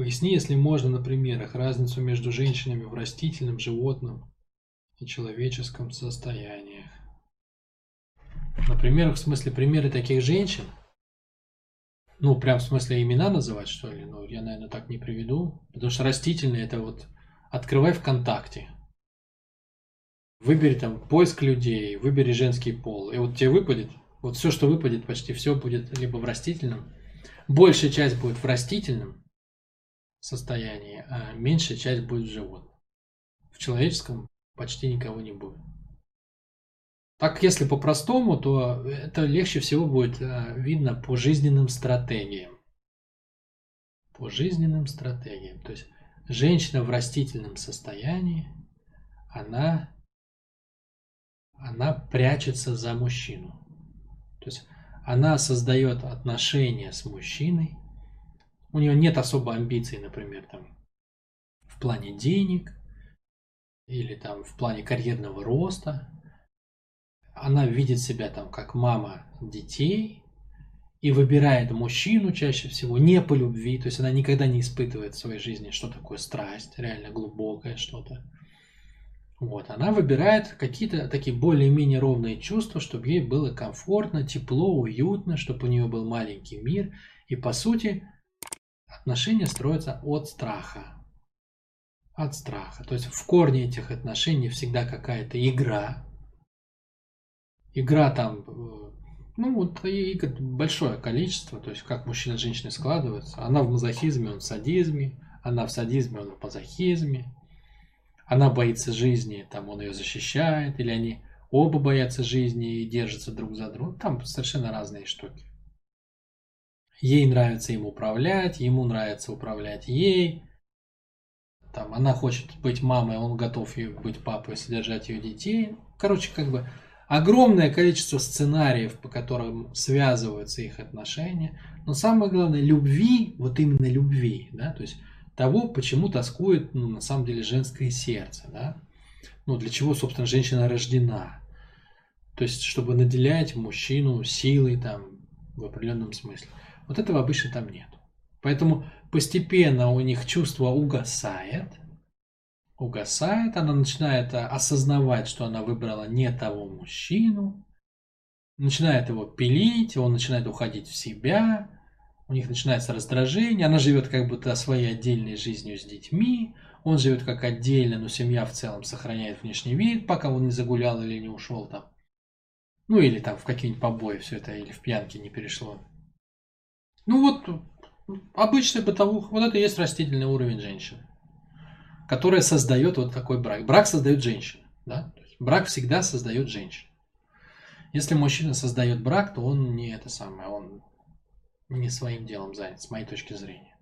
Поясни, если можно, на примерах, разницу между женщинами в растительном, животном и человеческом состояниях. На примерах, в смысле, примеры таких женщин? Ну, прям в смысле имена называть, что ли? Ну, я, наверное, так не приведу. Потому что растительные это вот открывай ВКонтакте. Выбери там поиск людей, выбери женский пол. И вот тебе выпадет, вот все, что выпадет, почти все будет либо в растительном. Большая часть будет в растительном состоянии, а меньшая часть будет в животном. В человеческом почти никого не будет. Так, если по-простому, то это легче всего будет э, видно по жизненным стратегиям. По жизненным стратегиям. То есть женщина в растительном состоянии, она, она прячется за мужчину. То есть она создает отношения с мужчиной. У нее нет особо амбиций, например, там, в плане денег или там в плане карьерного роста она видит себя там как мама детей и выбирает мужчину чаще всего не по любви, то есть она никогда не испытывает в своей жизни, что такое страсть, реально глубокое что-то. Вот, она выбирает какие-то такие более-менее ровные чувства, чтобы ей было комфортно, тепло, уютно, чтобы у нее был маленький мир. И по сути отношения строятся от страха. От страха. То есть в корне этих отношений всегда какая-то игра, игра там, э, ну вот игр большое количество, то есть как мужчина и женщина складываются. Она в мазохизме, он в садизме, она в садизме, он в мазохизме. Она боится жизни, там он ее защищает, или они оба боятся жизни и держатся друг за друга. Там совершенно разные штуки. Ей нравится им управлять, ему нравится управлять ей. Там она хочет быть мамой, он готов быть папой, содержать ее детей. Короче, как бы огромное количество сценариев, по которым связываются их отношения, но самое главное, любви, вот именно любви, да, то есть того, почему тоскует, ну, на самом деле, женское сердце, да, ну, для чего, собственно, женщина рождена, то есть, чтобы наделять мужчину силой, там, в определенном смысле. Вот этого обычно там нет. Поэтому постепенно у них чувство угасает, угасает, она начинает э, осознавать, что она выбрала не того мужчину, начинает его пилить, он начинает уходить в себя, у них начинается раздражение, она живет как будто своей отдельной жизнью с детьми, он живет как отдельно, но семья в целом сохраняет внешний вид, пока он не загулял или не ушел там. Ну или там в какие-нибудь побои все это, или в пьянке не перешло. Ну вот, обычный бытовух, вот это и есть растительный уровень женщины которая создает вот такой брак. Брак создает женщина. Да? Брак всегда создает женщина. Если мужчина создает брак, то он не это самое, он не своим делом занят, с моей точки зрения.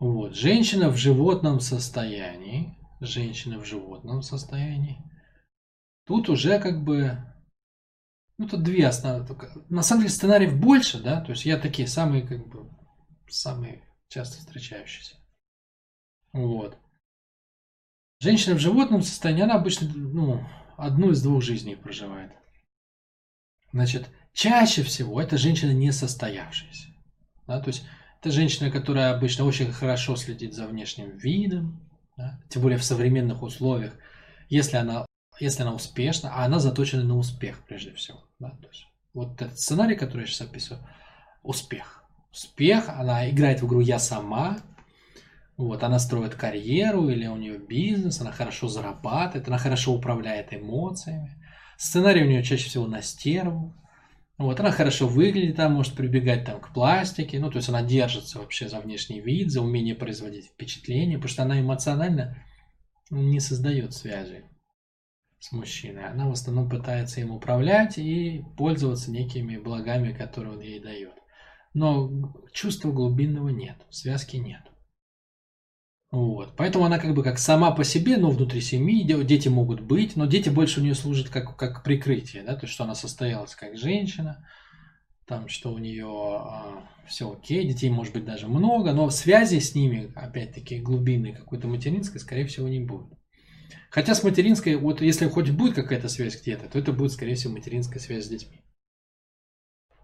Вот. Женщина в животном состоянии, женщина в животном состоянии, тут уже как бы, ну тут две основные, на самом деле сценариев больше, да, то есть я такие самые как бы, самые часто встречающиеся. Вот. Женщина в животном состоянии, она обычно ну, одну из двух жизней проживает. Значит, чаще всего это женщина не состоявшаяся. Да? То есть это женщина, которая обычно очень хорошо следит за внешним видом, да? тем более в современных условиях, если она, если она успешна, а она заточена на успех прежде всего. Да? То есть, вот этот сценарий, который я сейчас описываю, успех. Успех, она играет в игру «Я сама», вот, она строит карьеру или у нее бизнес, она хорошо зарабатывает, она хорошо управляет эмоциями. Сценарий у нее чаще всего на стерву. Вот, она хорошо выглядит, она может прибегать там к пластике, ну, то есть она держится вообще за внешний вид, за умение производить впечатление, потому что она эмоционально не создает связи с мужчиной. Она в основном пытается им управлять и пользоваться некими благами, которые он ей дает. Но чувства глубинного нет, связки нет. Вот. Поэтому она как бы как сама по себе, но внутри семьи дети могут быть, но дети больше у нее служат как, как прикрытие, да, то есть что она состоялась как женщина, там, что у нее а, все окей, детей может быть даже много, но связи с ними, опять-таки, глубинной какой-то материнской, скорее всего, не будет. Хотя с материнской, вот если хоть будет какая-то связь где-то, то это будет, скорее всего, материнская связь с детьми.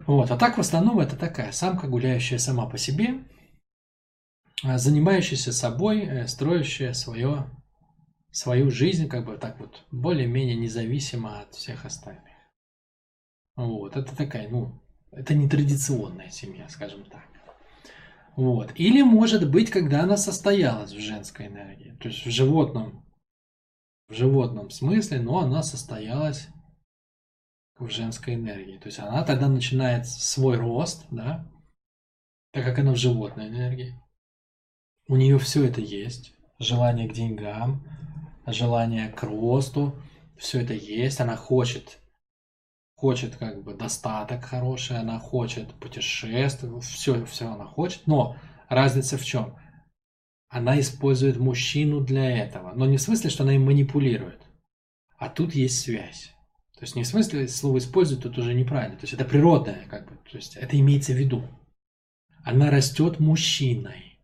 Вот, а так в основном это такая самка, гуляющая сама по себе, а, занимающаяся собой, э, строящая свое, свою жизнь, как бы так вот, более-менее независимо от всех остальных. Вот, это такая, ну, это не традиционная семья, скажем так. Вот. Или может быть, когда она состоялась в женской энергии, то есть в животном, в животном смысле, но она состоялась в женской энергии. То есть она тогда начинает свой рост, да, так как она в животной энергии. У нее все это есть. Желание к деньгам, желание к росту, все это есть. Она хочет хочет как бы достаток хороший, она хочет путешествовать, все, все она хочет, но разница в чем? Она использует мужчину для этого, но не в смысле, что она им манипулирует, а тут есть связь. То есть не в смысле слово использует тут уже неправильно, то есть это природное, как бы, то есть это имеется в виду. Она растет мужчиной.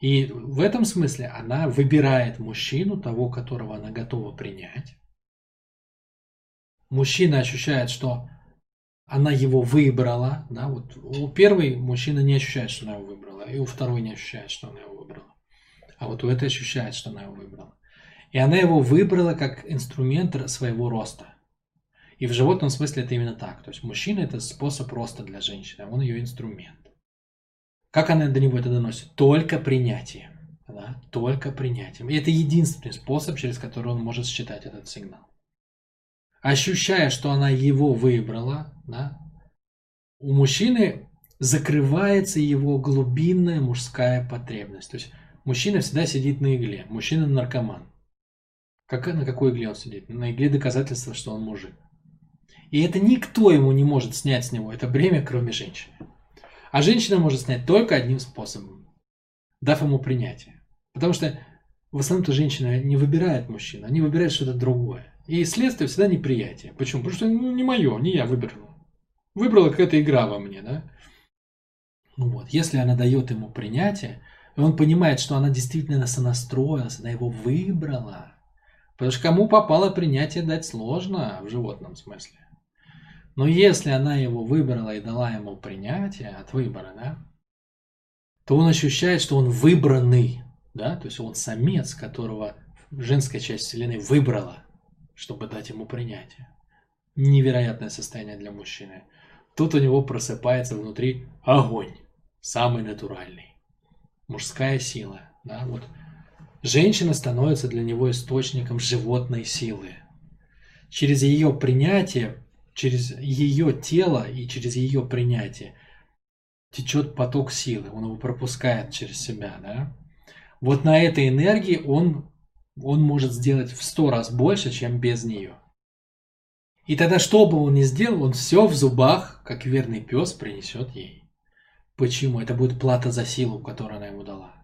И в этом смысле она выбирает мужчину, того, которого она готова принять, мужчина ощущает, что она его выбрала, да, вот у первой мужчина не ощущает, что она его выбрала, и у второй не ощущает, что она его выбрала. А вот у этой ощущает, что она его выбрала. И она его выбрала как инструмент своего роста. И в животном смысле это именно так. То есть мужчина это способ роста для женщины, а он ее инструмент. Как она до него это доносит? Только принятием. Да? Только принятием. И это единственный способ, через который он может считать этот сигнал ощущая, что она его выбрала, да, у мужчины закрывается его глубинная мужская потребность. То есть мужчина всегда сидит на игле, мужчина наркоман. Как, на какой игле он сидит? На игле доказательства, что он мужик. И это никто ему не может снять с него это бремя, кроме женщины. А женщина может снять только одним способом, дав ему принятие. Потому что в основном-то женщина не выбирает мужчину, они выбирают что-то другое. И следствие всегда неприятие. Почему? Потому что ну, не мое, не я выбрал. Выбрала какая-то игра во мне, да? Ну вот, если она дает ему принятие, и он понимает, что она действительно сонастроилась, она его выбрала. Потому что кому попало принятие дать сложно в животном смысле. Но если она его выбрала и дала ему принятие от выбора, да, то он ощущает, что он выбранный, да, то есть он самец, которого женская часть Вселенной выбрала чтобы дать ему принятие. Невероятное состояние для мужчины. Тут у него просыпается внутри огонь, самый натуральный. Мужская сила. Да? Вот. Женщина становится для него источником животной силы. Через ее принятие, через ее тело и через ее принятие течет поток силы, он его пропускает через себя. Да? Вот на этой энергии он он может сделать в сто раз больше, чем без нее. И тогда, что бы он ни сделал, он все в зубах, как верный пес, принесет ей. Почему? Это будет плата за силу, которую она ему дала.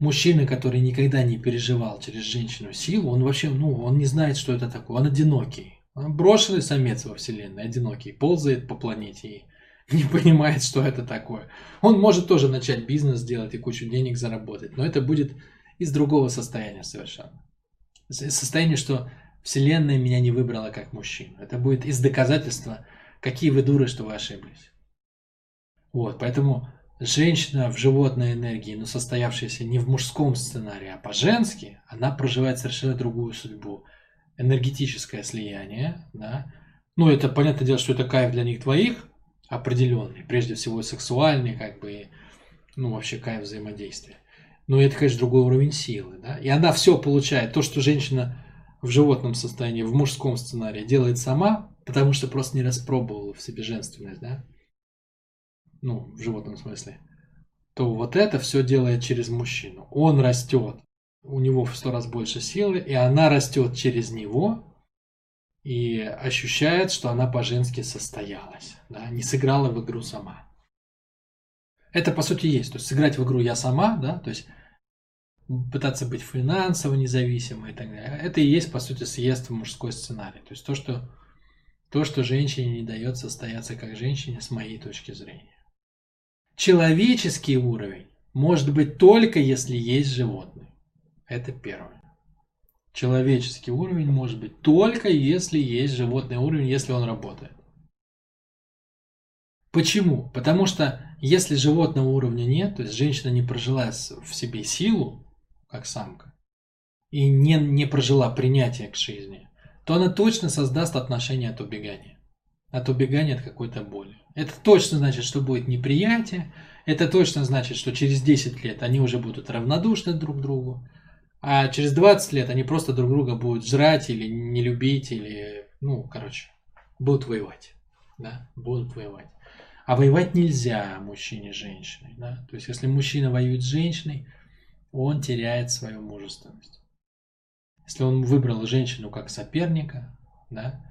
Мужчина, который никогда не переживал через женщину силу, он вообще, ну, он не знает, что это такое. Он одинокий. Он брошенный самец во вселенной, одинокий, ползает по планете и не понимает, что это такое. Он может тоже начать бизнес делать и кучу денег заработать, но это будет из другого состояния совершенно. Состояние, что Вселенная меня не выбрала как мужчину. Это будет из доказательства, какие вы дуры, что вы ошиблись. Вот, поэтому женщина в животной энергии, но состоявшаяся не в мужском сценарии, а по-женски, она проживает совершенно другую судьбу. Энергетическое слияние, да. Ну, это понятное дело, что это кайф для них двоих, определенный, прежде всего сексуальный, как бы, ну, вообще кайф взаимодействия. Но это, конечно, другой уровень силы. Да? И она все получает. То, что женщина в животном состоянии, в мужском сценарии делает сама, потому что просто не распробовала в себе женственность, да? Ну, в животном смысле. То вот это все делает через мужчину. Он растет, у него в сто раз больше силы, и она растет через него и ощущает, что она по-женски состоялась, да? не сыграла в игру сама. Это по сути есть. То есть сыграть в игру я сама, да, то есть пытаться быть финансово независимой и так далее. Это и есть, по сути, съезд в мужской сценарий. То есть то, что, то, что женщине не дает состояться как женщине, с моей точки зрения. Человеческий уровень может быть только если есть животный. Это первое. Человеческий уровень может быть только если есть животный уровень, если он работает. Почему? Потому что если животного уровня нет, то есть женщина не прожила в себе силу, как самка, и не, не прожила принятие к жизни, то она точно создаст отношение от убегания. От убегания от какой-то боли. Это точно значит, что будет неприятие, это точно значит, что через 10 лет они уже будут равнодушны друг к другу, а через 20 лет они просто друг друга будут жрать или не любить, или, ну, короче, будут воевать. Да, будут воевать. А воевать нельзя мужчине с женщиной. Да? То есть, если мужчина воюет с женщиной, он теряет свою мужественность. Если он выбрал женщину как соперника, да,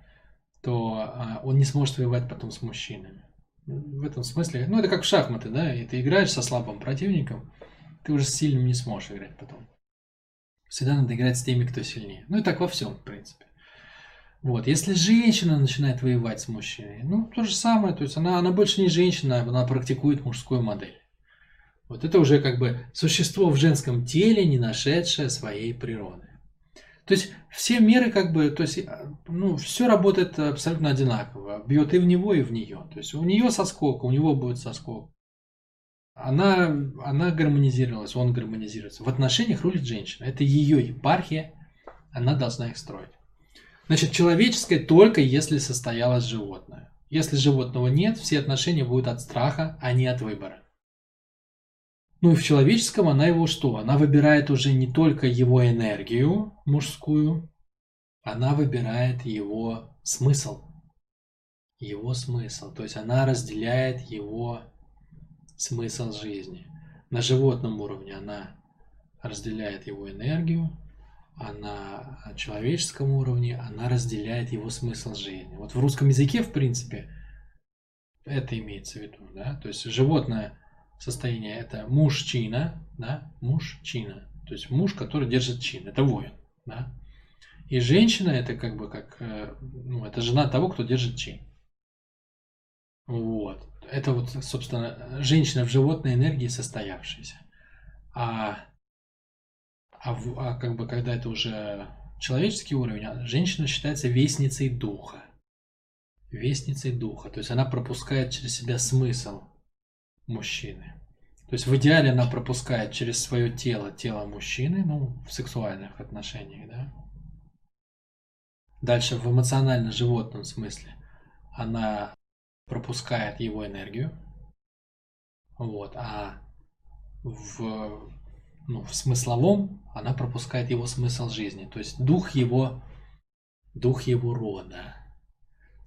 то а, он не сможет воевать потом с мужчинами. В этом смысле, ну это как в шахматы, да, и ты играешь со слабым противником, ты уже с сильным не сможешь играть потом. Всегда надо играть с теми, кто сильнее. Ну и так во всем, в принципе. Вот, если женщина начинает воевать с мужчиной, ну, то же самое, то есть она, она больше не женщина, она практикует мужскую модель. Вот это уже как бы существо в женском теле, не нашедшее своей природы. То есть все меры как бы, то есть, ну, все работает абсолютно одинаково. Бьет и в него, и в нее. То есть у нее соскок, у него будет соскок. Она, она гармонизировалась, он гармонизируется. В отношениях рулит женщина. Это ее епархия, она должна их строить. Значит, человеческое только если состоялось животное. Если животного нет, все отношения будут от страха, а не от выбора. Ну и в человеческом она его что? Она выбирает уже не только его энергию мужскую, она выбирает его смысл. Его смысл. То есть она разделяет его смысл жизни. На животном уровне она разделяет его энергию, а на человеческом уровне она разделяет его смысл жизни. Вот в русском языке, в принципе, это имеется в виду, да, то есть животное состояние это мужчина, да, мужчина, то есть муж, который держит чин, это воин, да, и женщина это как бы как, э, ну, это жена того, кто держит чин. Вот. Это вот, собственно, женщина в животной энергии состоявшаяся. А а, а как бы когда это уже человеческий уровень, а женщина считается вестницей духа. Вестницей духа. То есть она пропускает через себя смысл мужчины. То есть в идеале она пропускает через свое тело тело мужчины, ну, в сексуальных отношениях, да. Дальше в эмоционально-животном смысле она пропускает его энергию. Вот, а в ну, в смысловом она пропускает его смысл жизни. То есть дух его, дух его рода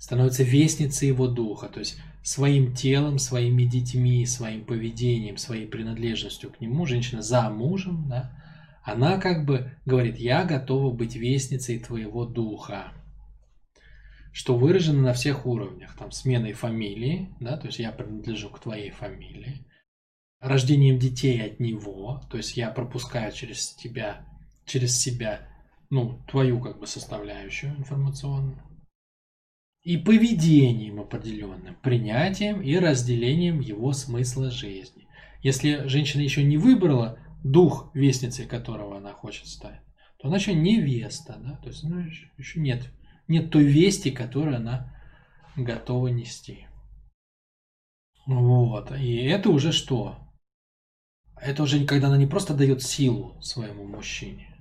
становится вестницей его духа. То есть своим телом, своими детьми, своим поведением, своей принадлежностью к нему, женщина за мужем, да, она как бы говорит, я готова быть вестницей твоего духа. Что выражено на всех уровнях. Там сменой фамилии, да, то есть я принадлежу к твоей фамилии рождением детей от него, то есть я пропускаю через тебя, через себя, ну, твою как бы составляющую информационную, и поведением определенным, принятием и разделением его смысла жизни. Если женщина еще не выбрала дух, вестницей которого она хочет стать, то она еще невеста, да, то есть ну, еще нет, нет той вести, которую она готова нести. Вот, и это уже что? Это уже когда она не просто дает силу своему мужчине,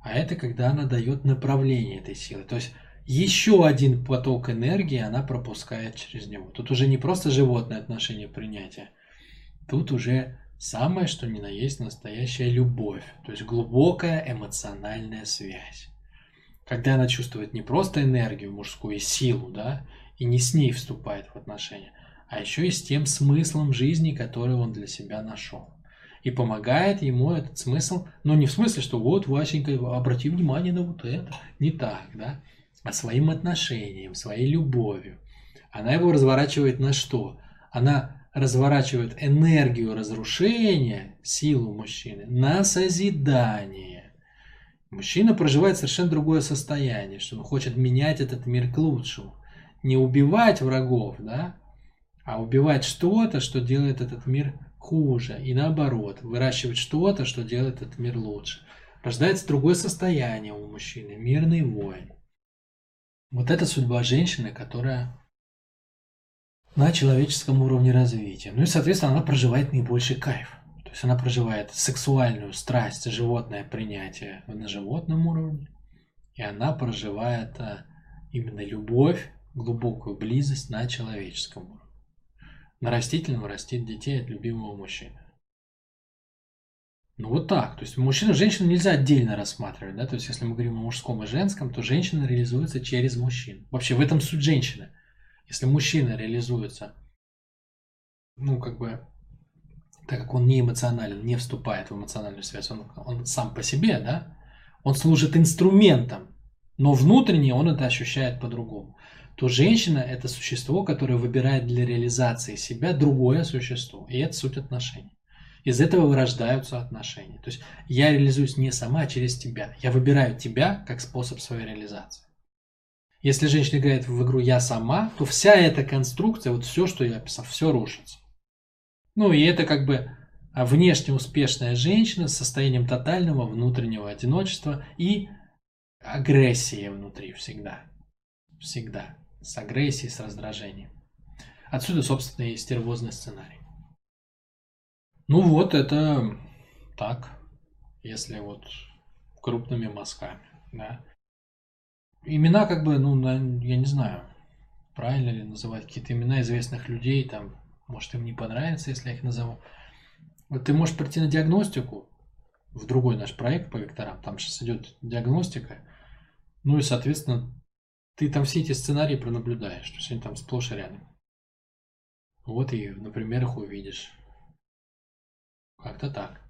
а это когда она дает направление этой силы. То есть еще один поток энергии она пропускает через него. Тут уже не просто животное отношение принятия, тут уже самое, что ни на есть настоящая любовь, то есть глубокая эмоциональная связь. Когда она чувствует не просто энергию мужскую силу, да, и не с ней вступает в отношения, а еще и с тем смыслом жизни, который он для себя нашел и помогает ему этот смысл, но не в смысле, что вот, Васенька, обрати внимание на вот это, не так, да, своим отношением, своей любовью. Она его разворачивает на что? Она разворачивает энергию разрушения, силу мужчины, на созидание. Мужчина проживает совершенно другое состояние, что он хочет менять этот мир к лучшему. Не убивать врагов, да, а убивать что-то, что делает этот мир хуже, и наоборот, выращивать что-то, что делает этот мир лучше. Рождается другое состояние у мужчины, мирный воин. Вот это судьба женщины, которая на человеческом уровне развития. Ну и, соответственно, она проживает наибольший кайф. То есть она проживает сексуальную страсть, животное принятие на животном уровне. И она проживает а, именно любовь, глубокую близость на человеческом уровне. На растительном растит детей от любимого мужчины. Ну вот так. То есть мужчину и женщину нельзя отдельно рассматривать. Да? То есть если мы говорим о мужском и женском, то женщина реализуется через мужчин. Вообще в этом суть женщины. Если мужчина реализуется, ну как бы, так как он не эмоционален, не вступает в эмоциональную связь, он, он сам по себе, да, он служит инструментом, но внутренне он это ощущает по-другому то женщина – это существо, которое выбирает для реализации себя другое существо. И это суть отношений. Из этого вырождаются отношения. То есть я реализуюсь не сама, а через тебя. Я выбираю тебя как способ своей реализации. Если женщина играет в игру «я сама», то вся эта конструкция, вот все, что я описал, все рушится. Ну и это как бы внешне успешная женщина с состоянием тотального внутреннего одиночества и агрессии внутри всегда. Всегда с агрессией, с раздражением. Отсюда, собственно, и стервозный сценарий. Ну вот, это так, если вот крупными мазками, да. Имена как бы, ну, я не знаю, правильно ли называть какие-то имена известных людей, там, может, им не понравится, если я их назову. Вот ты можешь прийти на диагностику в другой наш проект по векторам, там сейчас идет диагностика, ну и, соответственно, ты там все эти сценарии пронаблюдаешь, то есть они там сплошь и рядом. Вот и на примерах увидишь. Как-то так.